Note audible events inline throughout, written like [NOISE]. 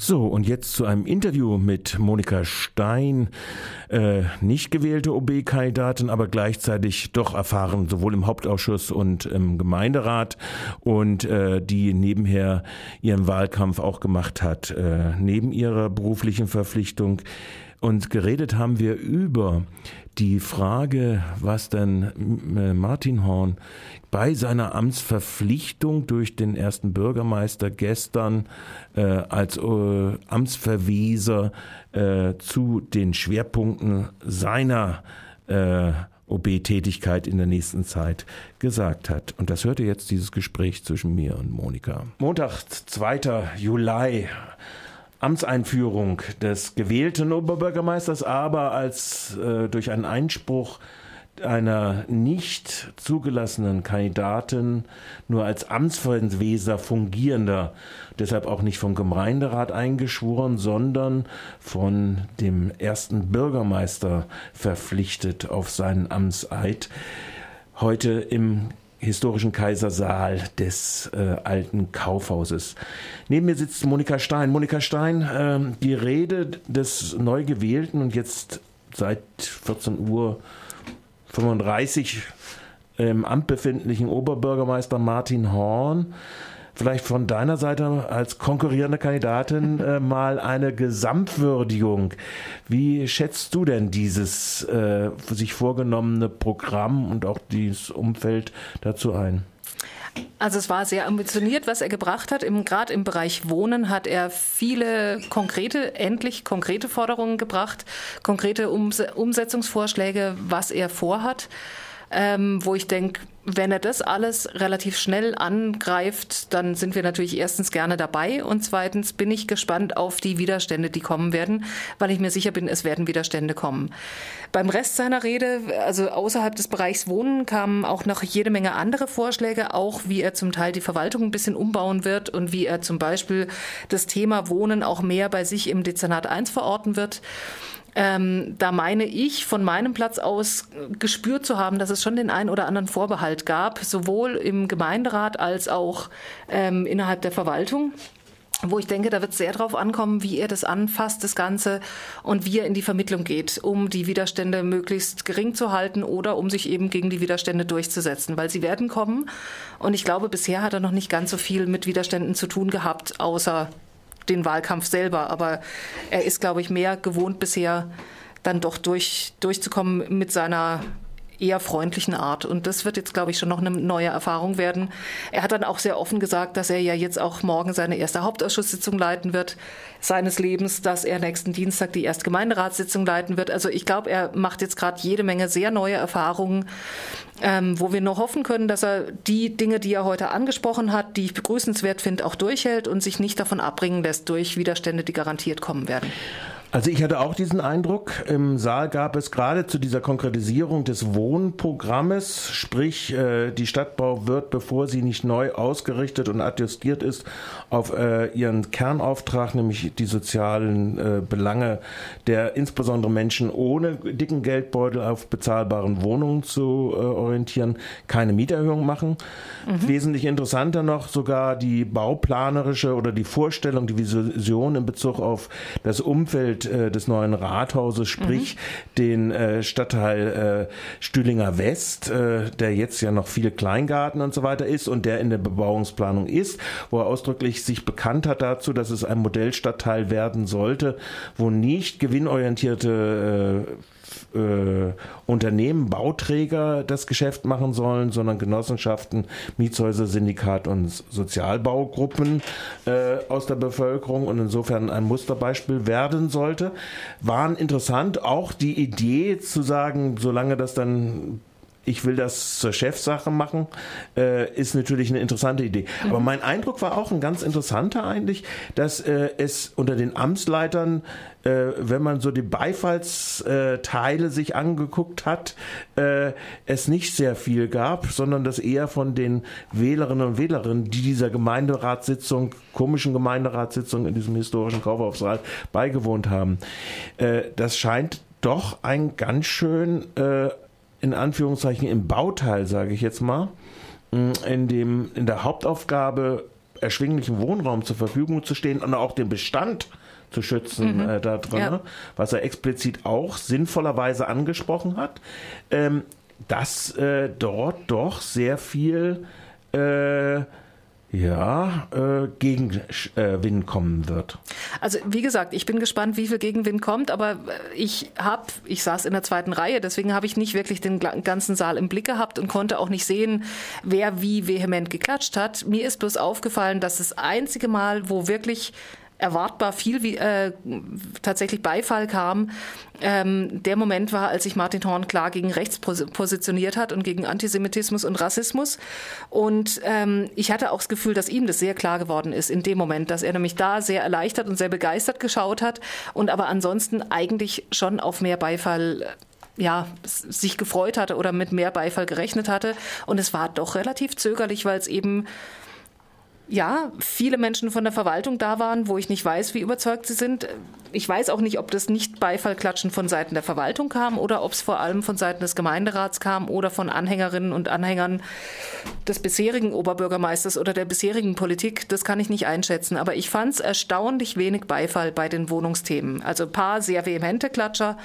So, und jetzt zu einem Interview mit Monika Stein, äh, nicht gewählte OB-Kandidatin, aber gleichzeitig doch erfahren, sowohl im Hauptausschuss und im Gemeinderat und äh, die nebenher ihren Wahlkampf auch gemacht hat, äh, neben ihrer beruflichen Verpflichtung. Und geredet haben wir über die Frage, was denn äh, Martin Horn bei seiner Amtsverpflichtung durch den ersten Bürgermeister gestern äh, als äh, Amtsverweser äh, zu den Schwerpunkten seiner äh, OB-Tätigkeit in der nächsten Zeit gesagt hat. Und das hörte jetzt dieses Gespräch zwischen mir und Monika. Montag, 2. Juli. Amtseinführung des gewählten Oberbürgermeisters, aber als äh, durch einen Einspruch einer nicht zugelassenen Kandidatin nur als Amtsverweser fungierender, deshalb auch nicht vom Gemeinderat eingeschworen, sondern von dem ersten Bürgermeister verpflichtet auf seinen Amtseid, heute im historischen Kaisersaal des äh, alten Kaufhauses. Neben mir sitzt Monika Stein. Monika Stein, äh, die Rede des neu gewählten und jetzt seit 14 Uhr 35 im Amt befindlichen Oberbürgermeister Martin Horn vielleicht von deiner Seite als konkurrierende Kandidatin [LAUGHS] äh, mal eine Gesamtwürdigung. Wie schätzt du denn dieses äh, sich vorgenommene Programm und auch dieses Umfeld dazu ein? Also es war sehr ambitioniert, was er gebracht hat. Gerade im Bereich Wohnen hat er viele konkrete, endlich konkrete Forderungen gebracht, konkrete Umsetzungsvorschläge, was er vorhat ähm, wo ich denke, wenn er das alles relativ schnell angreift, dann sind wir natürlich erstens gerne dabei und zweitens bin ich gespannt auf die Widerstände, die kommen werden, weil ich mir sicher bin, es werden Widerstände kommen. Beim Rest seiner Rede, also außerhalb des Bereichs Wohnen, kamen auch noch jede Menge andere Vorschläge, auch wie er zum Teil die Verwaltung ein bisschen umbauen wird und wie er zum Beispiel das Thema Wohnen auch mehr bei sich im Dezernat 1 verorten wird. Ähm, da meine ich von meinem Platz aus gespürt zu haben, dass es schon den einen oder anderen Vorbehalt gab, sowohl im Gemeinderat als auch ähm, innerhalb der Verwaltung wo ich denke, da wird es sehr darauf ankommen, wie er das anfasst, das Ganze, und wie er in die Vermittlung geht, um die Widerstände möglichst gering zu halten oder um sich eben gegen die Widerstände durchzusetzen, weil sie werden kommen. Und ich glaube, bisher hat er noch nicht ganz so viel mit Widerständen zu tun gehabt, außer den Wahlkampf selber. Aber er ist, glaube ich, mehr gewohnt bisher, dann doch durch, durchzukommen mit seiner eher freundlichen Art. Und das wird jetzt, glaube ich, schon noch eine neue Erfahrung werden. Er hat dann auch sehr offen gesagt, dass er ja jetzt auch morgen seine erste Hauptausschusssitzung leiten wird seines Lebens, dass er nächsten Dienstag die erste Gemeinderatssitzung leiten wird. Also ich glaube, er macht jetzt gerade jede Menge sehr neue Erfahrungen, ähm, wo wir nur hoffen können, dass er die Dinge, die er heute angesprochen hat, die ich begrüßenswert finde, auch durchhält und sich nicht davon abbringen lässt durch Widerstände, die garantiert kommen werden. Also ich hatte auch diesen Eindruck. Im Saal gab es gerade zu dieser Konkretisierung des Wohnprogrammes, sprich äh, die Stadtbau wird, bevor sie nicht neu ausgerichtet und adjustiert ist, auf äh, ihren Kernauftrag, nämlich die sozialen äh, Belange der insbesondere Menschen ohne dicken Geldbeutel auf bezahlbaren Wohnungen zu orientieren, keine Mieterhöhung machen. Mhm. Wesentlich interessanter noch sogar die bauplanerische oder die Vorstellung, die Vision in Bezug auf das Umfeld Umfeld äh, des neuen Rathauses, sprich mhm. den äh, Stadtteil äh, Stühlinger West, äh, der jetzt ja noch viele Kleingarten und so weiter ist und der in der Bebauungsplanung ist, wo er ausdrücklich sich bekannt hat dazu, dass es ein Modellstadtteil werden sollte, wo nicht gewinnorientierte äh, äh, Unternehmen, Bauträger das Geschäft machen sollen, sondern Genossenschaften, Mietshäuser, Syndikat und Sozialbaugruppen äh, aus der Bevölkerung und insofern ein Musterbeispiel werden sollte. Waren interessant auch die Idee zu sagen, solange das dann ich will das zur Chefsache machen, äh, ist natürlich eine interessante Idee. Mhm. Aber mein Eindruck war auch ein ganz interessanter eigentlich, dass äh, es unter den Amtsleitern, äh, wenn man so die Beifallsteile sich angeguckt hat, äh, es nicht sehr viel gab, sondern dass eher von den Wählerinnen und Wählerinnen, die dieser Gemeinderatssitzung, komischen Gemeinderatssitzung in diesem historischen Kaufhaussaal beigewohnt haben. Äh, das scheint doch ein ganz schön äh, in Anführungszeichen im Bauteil, sage ich jetzt mal, mm, in dem in der Hauptaufgabe erschwinglichen Wohnraum zur Verfügung zu stehen und auch den Bestand zu schützen mhm. äh, da drin, ja. was er explizit auch sinnvollerweise angesprochen hat, ähm, dass äh, dort doch sehr viel äh, ja, äh, Gegenwind kommen wird. Also wie gesagt, ich bin gespannt, wie viel Gegenwind kommt, aber äh, ich habe, ich saß in der zweiten Reihe, deswegen habe ich nicht wirklich den ganzen Saal im Blick gehabt und konnte auch nicht sehen, wer wie vehement geklatscht hat. Mir ist bloß aufgefallen, dass das einzige Mal, wo wirklich erwartbar viel wie, äh, tatsächlich Beifall kam. Ähm, der Moment war, als sich Martin Horn klar gegen rechts positioniert hat und gegen Antisemitismus und Rassismus. Und ähm, ich hatte auch das Gefühl, dass ihm das sehr klar geworden ist in dem Moment, dass er nämlich da sehr erleichtert und sehr begeistert geschaut hat und aber ansonsten eigentlich schon auf mehr Beifall ja, sich gefreut hatte oder mit mehr Beifall gerechnet hatte. Und es war doch relativ zögerlich, weil es eben ja, viele Menschen von der Verwaltung da waren, wo ich nicht weiß, wie überzeugt sie sind. Ich weiß auch nicht, ob das nicht Beifallklatschen von Seiten der Verwaltung kam oder ob es vor allem von Seiten des Gemeinderats kam oder von Anhängerinnen und Anhängern des bisherigen Oberbürgermeisters oder der bisherigen Politik. Das kann ich nicht einschätzen. Aber ich fand es erstaunlich wenig Beifall bei den Wohnungsthemen. Also ein paar sehr vehemente Klatscher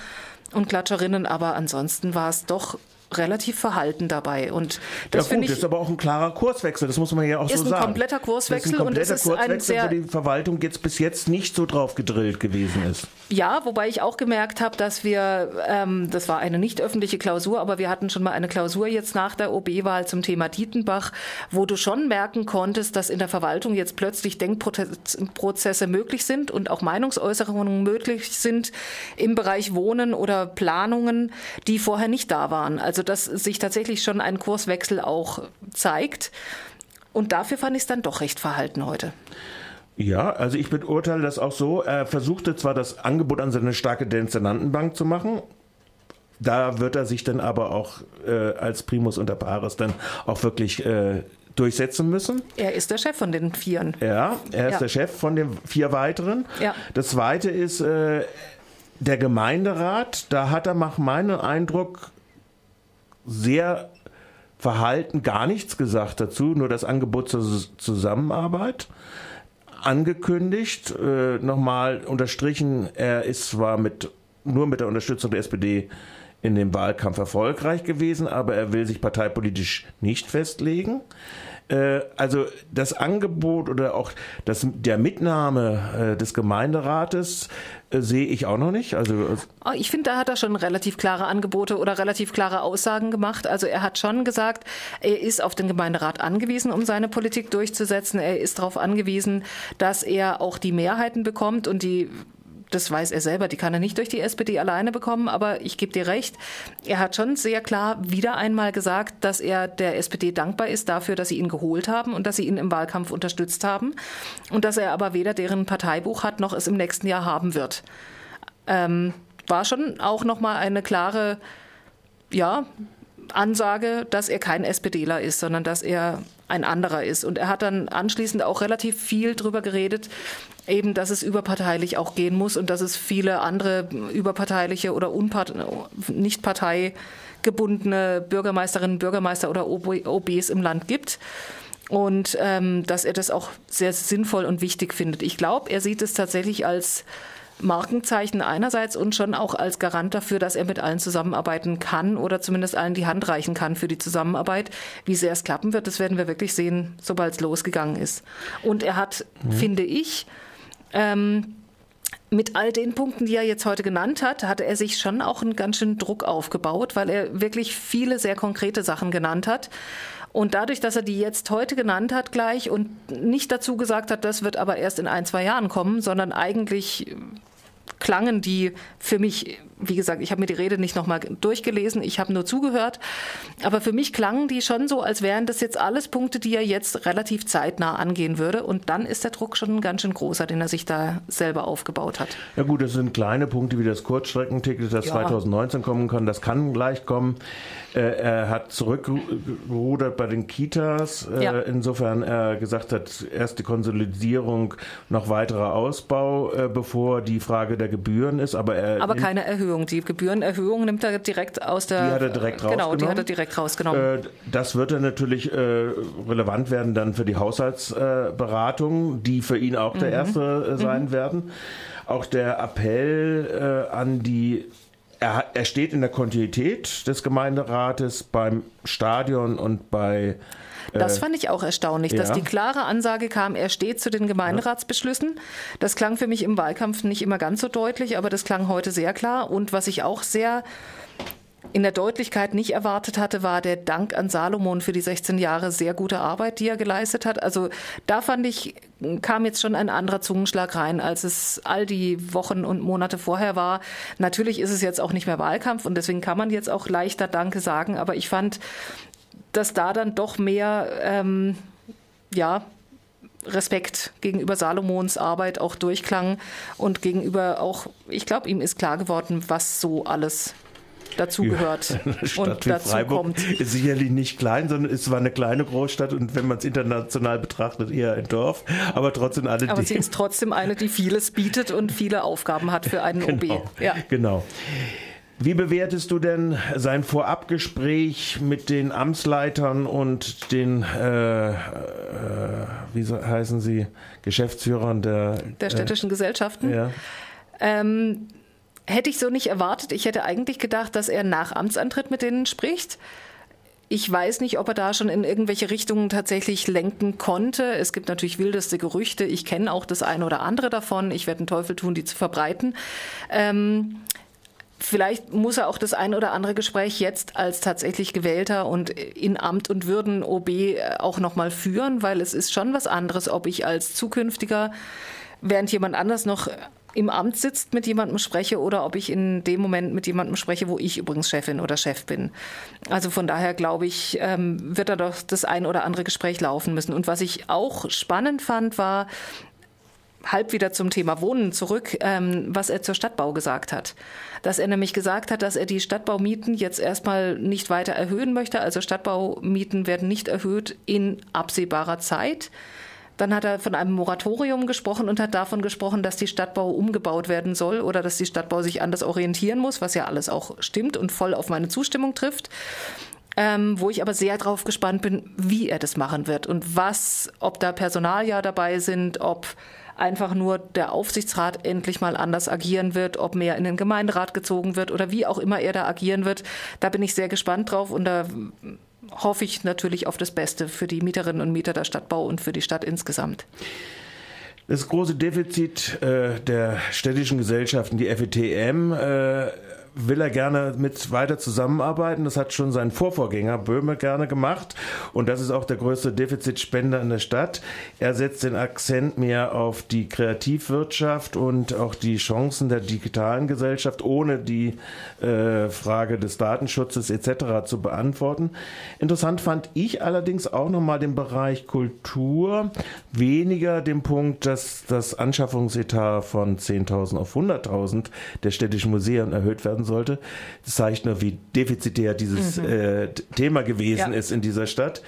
und Klatscherinnen, aber ansonsten war es doch relativ verhalten dabei. Und das ja gut, ich, ist aber auch ein klarer Kurswechsel, das muss man ja auch so sagen. Ist ein kompletter Kurswechsel ein und es ist ein sehr... wo die Verwaltung jetzt bis jetzt nicht so drauf gedrillt gewesen ist. Ja, wobei ich auch gemerkt habe, dass wir, ähm, das war eine nicht öffentliche Klausur, aber wir hatten schon mal eine Klausur jetzt nach der OB-Wahl zum Thema Dietenbach, wo du schon merken konntest, dass in der Verwaltung jetzt plötzlich Denkprozesse möglich sind und auch Meinungsäußerungen möglich sind im Bereich Wohnen oder Planungen, die vorher nicht da waren. Also dass sich tatsächlich schon ein Kurswechsel auch zeigt. Und dafür fand ich es dann doch recht verhalten heute. Ja, also ich beurteile das auch so. Er versuchte zwar das Angebot an seine starke Dezernantenbank zu machen, da wird er sich dann aber auch äh, als Primus unter Pares dann auch wirklich äh, durchsetzen müssen. Er ist der Chef von den Vieren. Ja, er ist ja. der Chef von den vier weiteren. Ja. Das zweite ist äh, der Gemeinderat. Da hat er nach meinem Eindruck sehr verhalten gar nichts gesagt dazu, nur das Angebot zur Zusammenarbeit angekündigt, äh, nochmal unterstrichen, er ist zwar mit, nur mit der Unterstützung der SPD in dem Wahlkampf erfolgreich gewesen, aber er will sich parteipolitisch nicht festlegen. Äh, also das Angebot oder auch das, der Mitnahme äh, des Gemeinderates äh, sehe ich auch noch nicht. Also oh, ich finde, da hat er schon relativ klare Angebote oder relativ klare Aussagen gemacht. Also er hat schon gesagt, er ist auf den Gemeinderat angewiesen, um seine Politik durchzusetzen. Er ist darauf angewiesen, dass er auch die Mehrheiten bekommt und die das weiß er selber, die kann er nicht durch die SPD alleine bekommen, aber ich gebe dir recht, er hat schon sehr klar wieder einmal gesagt, dass er der SPD dankbar ist dafür, dass sie ihn geholt haben und dass sie ihn im Wahlkampf unterstützt haben und dass er aber weder deren Parteibuch hat, noch es im nächsten Jahr haben wird. Ähm, war schon auch nochmal eine klare, ja, Ansage, dass er kein SPDler ist, sondern dass er ein anderer ist. Und er hat dann anschließend auch relativ viel darüber geredet, eben, dass es überparteilich auch gehen muss und dass es viele andere überparteiliche oder nicht parteigebundene Bürgermeisterinnen, Bürgermeister oder OBs im Land gibt und ähm, dass er das auch sehr sinnvoll und wichtig findet. Ich glaube, er sieht es tatsächlich als Markenzeichen einerseits und schon auch als Garant dafür, dass er mit allen zusammenarbeiten kann oder zumindest allen die Hand reichen kann für die Zusammenarbeit. Wie sehr es klappen wird, das werden wir wirklich sehen, sobald es losgegangen ist. Und er hat, mhm. finde ich, ähm, mit all den Punkten, die er jetzt heute genannt hat, hat er sich schon auch einen ganz schönen Druck aufgebaut, weil er wirklich viele sehr konkrete Sachen genannt hat. Und dadurch, dass er die jetzt heute genannt hat gleich und nicht dazu gesagt hat, das wird aber erst in ein, zwei Jahren kommen, sondern eigentlich klangen die für mich, wie gesagt, ich habe mir die Rede nicht nochmal durchgelesen, ich habe nur zugehört, aber für mich klangen die schon so, als wären das jetzt alles Punkte, die er jetzt relativ zeitnah angehen würde und dann ist der Druck schon ganz schön großer, den er sich da selber aufgebaut hat. Ja gut, das sind kleine Punkte wie das Kurzstreckenticket, das ja. 2019 kommen kann, das kann leicht kommen. Äh, er hat zurückgerudert bei den Kitas, äh, ja. insofern er gesagt hat, erst die Konsolidierung, noch weiterer Ausbau, äh, bevor die Frage der Gebühren ist. Aber, er aber keine Erhöhung. Die Gebührenerhöhung nimmt er direkt aus der. Die hat er direkt Genau, rausgenommen. die hat er direkt rausgenommen. Äh, das wird dann natürlich äh, relevant werden dann für die Haushaltsberatung, die für ihn auch der Mhm. erste äh, sein werden. Auch der Appell an die er steht in der Kontinuität des Gemeinderates beim Stadion und bei Das fand ich auch erstaunlich, dass ja. die klare Ansage kam, er steht zu den Gemeinderatsbeschlüssen. Das klang für mich im Wahlkampf nicht immer ganz so deutlich, aber das klang heute sehr klar. Und was ich auch sehr in der Deutlichkeit nicht erwartet hatte, war der Dank an Salomon für die 16 Jahre sehr gute Arbeit, die er geleistet hat. Also da fand ich, kam jetzt schon ein anderer Zungenschlag rein, als es all die Wochen und Monate vorher war. Natürlich ist es jetzt auch nicht mehr Wahlkampf und deswegen kann man jetzt auch leichter Danke sagen, aber ich fand, dass da dann doch mehr, ähm, ja, Respekt gegenüber Salomons Arbeit auch durchklang und gegenüber auch, ich glaube, ihm ist klar geworden, was so alles dazugehört [LAUGHS] Eine Stadt und dazu Freiburg kommt. ist sicherlich nicht klein, sondern es war eine kleine Großstadt und wenn man es international betrachtet, eher ein Dorf. Aber trotzdem alle Aber sie ist trotzdem eine, die vieles bietet und viele Aufgaben hat für einen [LAUGHS] genau, OB. Ja. genau. Wie bewertest du denn sein Vorabgespräch mit den Amtsleitern und den, äh, äh, wie so, heißen sie, Geschäftsführern der, Der städtischen Gesellschaften. äh, ja. Ähm, hätte ich so nicht erwartet. Ich hätte eigentlich gedacht, dass er nach Amtsantritt mit denen spricht. Ich weiß nicht, ob er da schon in irgendwelche Richtungen tatsächlich lenken konnte. Es gibt natürlich wildeste Gerüchte. Ich kenne auch das eine oder andere davon. Ich werde den Teufel tun, die zu verbreiten. Ähm, Vielleicht muss er auch das ein oder andere Gespräch jetzt als tatsächlich gewählter und in Amt und Würden OB auch nochmal führen, weil es ist schon was anderes, ob ich als zukünftiger, während jemand anders noch im Amt sitzt, mit jemandem spreche oder ob ich in dem Moment mit jemandem spreche, wo ich übrigens Chefin oder Chef bin. Also von daher glaube ich, ähm, wird da doch das ein oder andere Gespräch laufen müssen. Und was ich auch spannend fand, war, halb wieder zum Thema Wohnen zurück, ähm, was er zur Stadtbau gesagt hat. Dass er nämlich gesagt hat, dass er die Stadtbaumieten jetzt erstmal nicht weiter erhöhen möchte. Also Stadtbaumieten werden nicht erhöht in absehbarer Zeit. Dann hat er von einem Moratorium gesprochen und hat davon gesprochen, dass die Stadtbau umgebaut werden soll oder dass die Stadtbau sich anders orientieren muss, was ja alles auch stimmt und voll auf meine Zustimmung trifft. Ähm, wo ich aber sehr drauf gespannt bin, wie er das machen wird und was, ob da Personaljahr dabei sind, ob einfach nur der Aufsichtsrat endlich mal anders agieren wird, ob mehr in den Gemeinderat gezogen wird oder wie auch immer er da agieren wird. Da bin ich sehr gespannt drauf und da hoffe ich natürlich auf das Beste für die Mieterinnen und Mieter der Stadtbau und für die Stadt insgesamt. Das große Defizit äh, der städtischen Gesellschaften, die FETM, äh, will er gerne mit weiter zusammenarbeiten. Das hat schon sein Vorvorgänger Böhme gerne gemacht. Und das ist auch der größte Defizitspender in der Stadt. Er setzt den Akzent mehr auf die Kreativwirtschaft und auch die Chancen der digitalen Gesellschaft, ohne die äh, Frage des Datenschutzes etc. zu beantworten. Interessant fand ich allerdings auch nochmal den Bereich Kultur, weniger den Punkt, dass das Anschaffungsetat von 10.000 auf 100.000 der städtischen Museen erhöht werden sollte. Das zeigt nur, wie defizitär dieses mhm. äh, Thema gewesen ja. ist in dieser Stadt.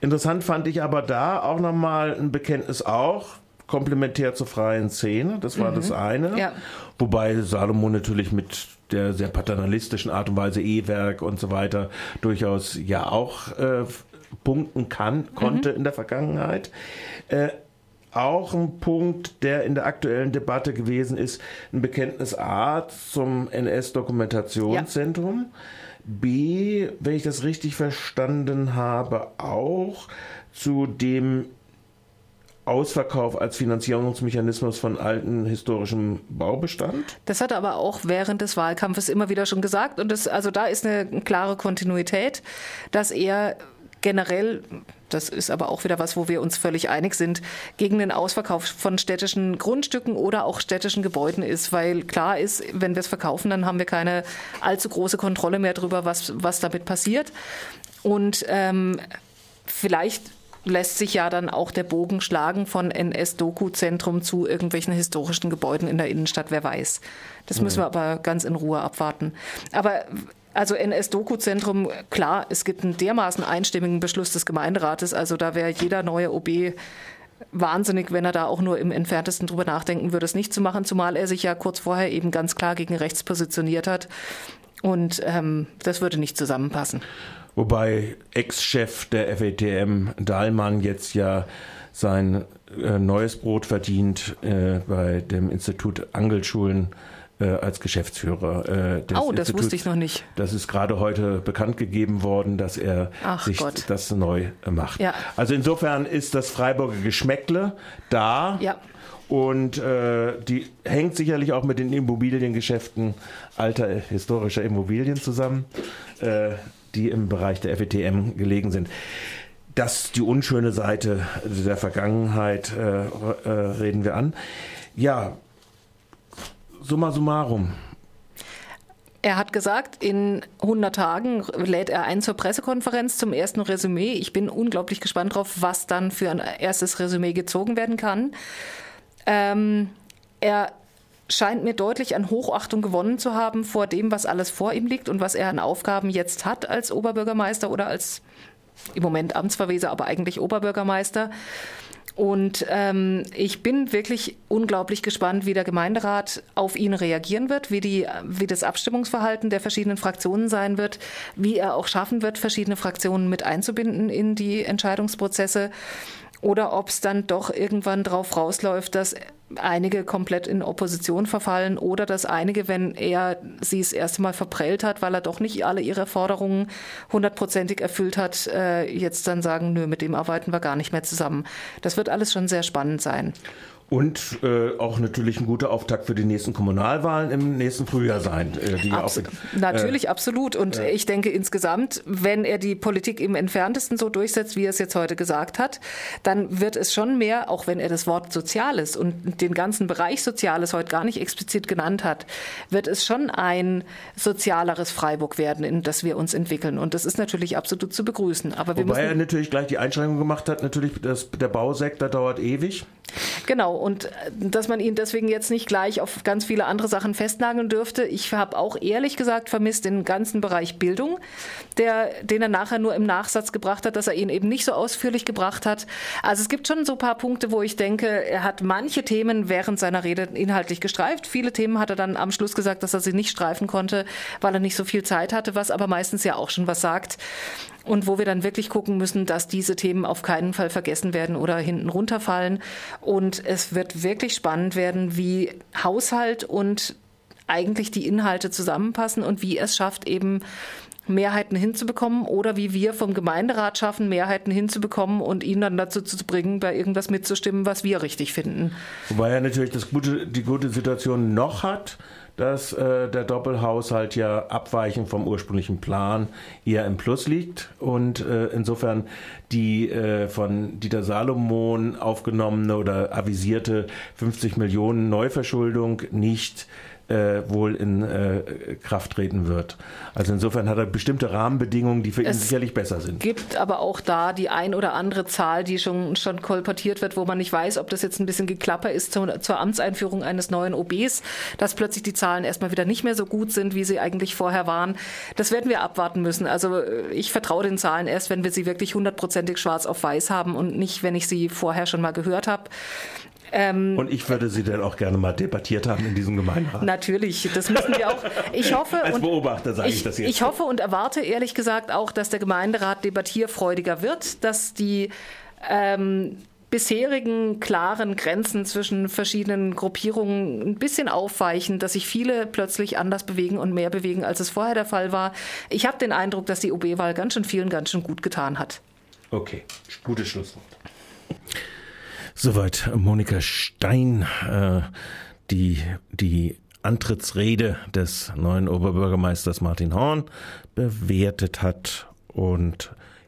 Interessant fand ich aber da auch nochmal ein Bekenntnis auch, komplementär zur freien Szene. Das war mhm. das eine. Ja. Wobei Salomon natürlich mit der sehr paternalistischen Art und Weise E-Werk und so weiter durchaus ja auch äh, punkten kann, konnte mhm. in der Vergangenheit. Äh, auch ein Punkt, der in der aktuellen Debatte gewesen ist, ein Bekenntnis A zum NS-Dokumentationszentrum. Ja. B, wenn ich das richtig verstanden habe, auch zu dem Ausverkauf als Finanzierungsmechanismus von alten historischem Baubestand. Das hat er aber auch während des Wahlkampfes immer wieder schon gesagt. Und das, also da ist eine klare Kontinuität, dass er generell, das ist aber auch wieder was, wo wir uns völlig einig sind, gegen den Ausverkauf von städtischen Grundstücken oder auch städtischen Gebäuden ist, weil klar ist, wenn wir es verkaufen, dann haben wir keine allzu große Kontrolle mehr darüber, was, was damit passiert. Und ähm, vielleicht lässt sich ja dann auch der Bogen schlagen von NS-Doku-Zentrum zu irgendwelchen historischen Gebäuden in der Innenstadt, wer weiß. Das müssen wir aber ganz in Ruhe abwarten. Aber also NS-Doku-Zentrum, klar, es gibt einen dermaßen einstimmigen Beschluss des Gemeinderates, also da wäre jeder neue OB wahnsinnig, wenn er da auch nur im entferntesten drüber nachdenken würde, es nicht zu machen, zumal er sich ja kurz vorher eben ganz klar gegen rechts positioniert hat. Und ähm, das würde nicht zusammenpassen. Wobei Ex-Chef der FETM Dahlmann jetzt ja sein äh, neues Brot verdient äh, bei dem Institut Angelschulen äh, als Geschäftsführer äh, des Oh, das Instituts. wusste ich noch nicht. Das ist gerade heute bekannt gegeben worden, dass er Ach sich Gott. das neu macht. Ja. Also insofern ist das Freiburger Geschmäckle da. Ja. Und äh, die hängt sicherlich auch mit den Immobiliengeschäften alter historischer Immobilien zusammen, äh, die im Bereich der FETM gelegen sind. Das die unschöne Seite der Vergangenheit äh, äh, reden wir an. Ja, summa summarum. Er hat gesagt, in 100 Tagen lädt er ein zur Pressekonferenz zum ersten Resümee. Ich bin unglaublich gespannt drauf, was dann für ein erstes Resümee gezogen werden kann. Ähm, er scheint mir deutlich an Hochachtung gewonnen zu haben vor dem, was alles vor ihm liegt und was er an Aufgaben jetzt hat als Oberbürgermeister oder als im Moment Amtsverweser, aber eigentlich Oberbürgermeister. Und ähm, ich bin wirklich unglaublich gespannt, wie der Gemeinderat auf ihn reagieren wird, wie, die, wie das Abstimmungsverhalten der verschiedenen Fraktionen sein wird, wie er auch schaffen wird, verschiedene Fraktionen mit einzubinden in die Entscheidungsprozesse oder ob es dann doch irgendwann drauf rausläuft, dass einige komplett in Opposition verfallen oder dass einige, wenn er sie das erste Mal verprellt hat, weil er doch nicht alle ihre Forderungen hundertprozentig erfüllt hat, äh, jetzt dann sagen, nö, mit dem arbeiten wir gar nicht mehr zusammen. Das wird alles schon sehr spannend sein. Und äh, auch natürlich ein guter Auftakt für die nächsten Kommunalwahlen im nächsten Frühjahr sein. Äh, die Abs auch, äh, natürlich, absolut. Und ich denke insgesamt, wenn er die Politik im entferntesten so durchsetzt, wie er es jetzt heute gesagt hat, dann wird es schon mehr, auch wenn er das Wort Soziales und den ganzen Bereich Soziales heute gar nicht explizit genannt hat, wird es schon ein sozialeres Freiburg werden, in das wir uns entwickeln. Und das ist natürlich absolut zu begrüßen. Aber wir Wobei er natürlich gleich die Einschränkung gemacht hat, natürlich, das, der Bausektor dauert ewig. Genau, und äh, dass man ihn deswegen jetzt nicht gleich auf ganz viele andere Sachen festnageln dürfte. Ich habe auch ehrlich gesagt vermisst den ganzen Bereich Bildung, der, den er nachher nur im Nachsatz gebracht hat, dass er ihn eben nicht so ausführlich gebracht hat. Also es gibt schon so ein paar Punkte, wo ich denke, er hat manche Themen während seiner Rede inhaltlich gestreift. Viele Themen hat er dann am Schluss gesagt, dass er sie nicht streifen konnte, weil er nicht so viel Zeit hatte, was aber meistens ja auch schon was sagt und wo wir dann wirklich gucken müssen, dass diese Themen auf keinen Fall vergessen werden oder hinten runterfallen. Und es wird wirklich spannend werden, wie Haushalt und eigentlich die Inhalte zusammenpassen und wie es schafft, eben Mehrheiten hinzubekommen oder wie wir vom Gemeinderat schaffen, Mehrheiten hinzubekommen und ihn dann dazu zu bringen, bei irgendwas mitzustimmen, was wir richtig finden. Wobei er natürlich das gute, die gute Situation noch hat, dass äh, der Doppelhaushalt ja abweichend vom ursprünglichen Plan eher im Plus liegt. Und äh, insofern die äh, von Dieter Salomon aufgenommene oder avisierte 50 Millionen Neuverschuldung nicht äh, wohl in äh, Kraft treten wird. Also insofern hat er bestimmte Rahmenbedingungen, die für es ihn sicherlich besser sind. Es gibt aber auch da die ein oder andere Zahl, die schon, schon kolportiert wird, wo man nicht weiß, ob das jetzt ein bisschen geklapper ist zur, zur Amtseinführung eines neuen OBs, dass plötzlich die Zahlen erstmal wieder nicht mehr so gut sind, wie sie eigentlich vorher waren. Das werden wir abwarten müssen. Also äh, ich vertraue den Zahlen erst, wenn wir sie wirklich hundertprozentig schwarz auf weiß haben und nicht, wenn ich sie vorher schon mal gehört habe. Ähm, und ich würde Sie dann auch gerne mal debattiert haben in diesem Gemeinderat. Natürlich, das müssen wir auch. Ich hoffe als Beobachter sage ich, ich, das jetzt. Ich hoffe und erwarte ehrlich gesagt auch, dass der Gemeinderat debattierfreudiger wird, dass die ähm, bisherigen klaren Grenzen zwischen verschiedenen Gruppierungen ein bisschen aufweichen, dass sich viele plötzlich anders bewegen und mehr bewegen, als es vorher der Fall war. Ich habe den Eindruck, dass die OB-Wahl ganz schön vielen ganz schön gut getan hat. Okay, gutes Schlusswort. Soweit Monika Stein, äh, die die Antrittsrede des neuen Oberbürgermeisters Martin Horn bewertet hat. Und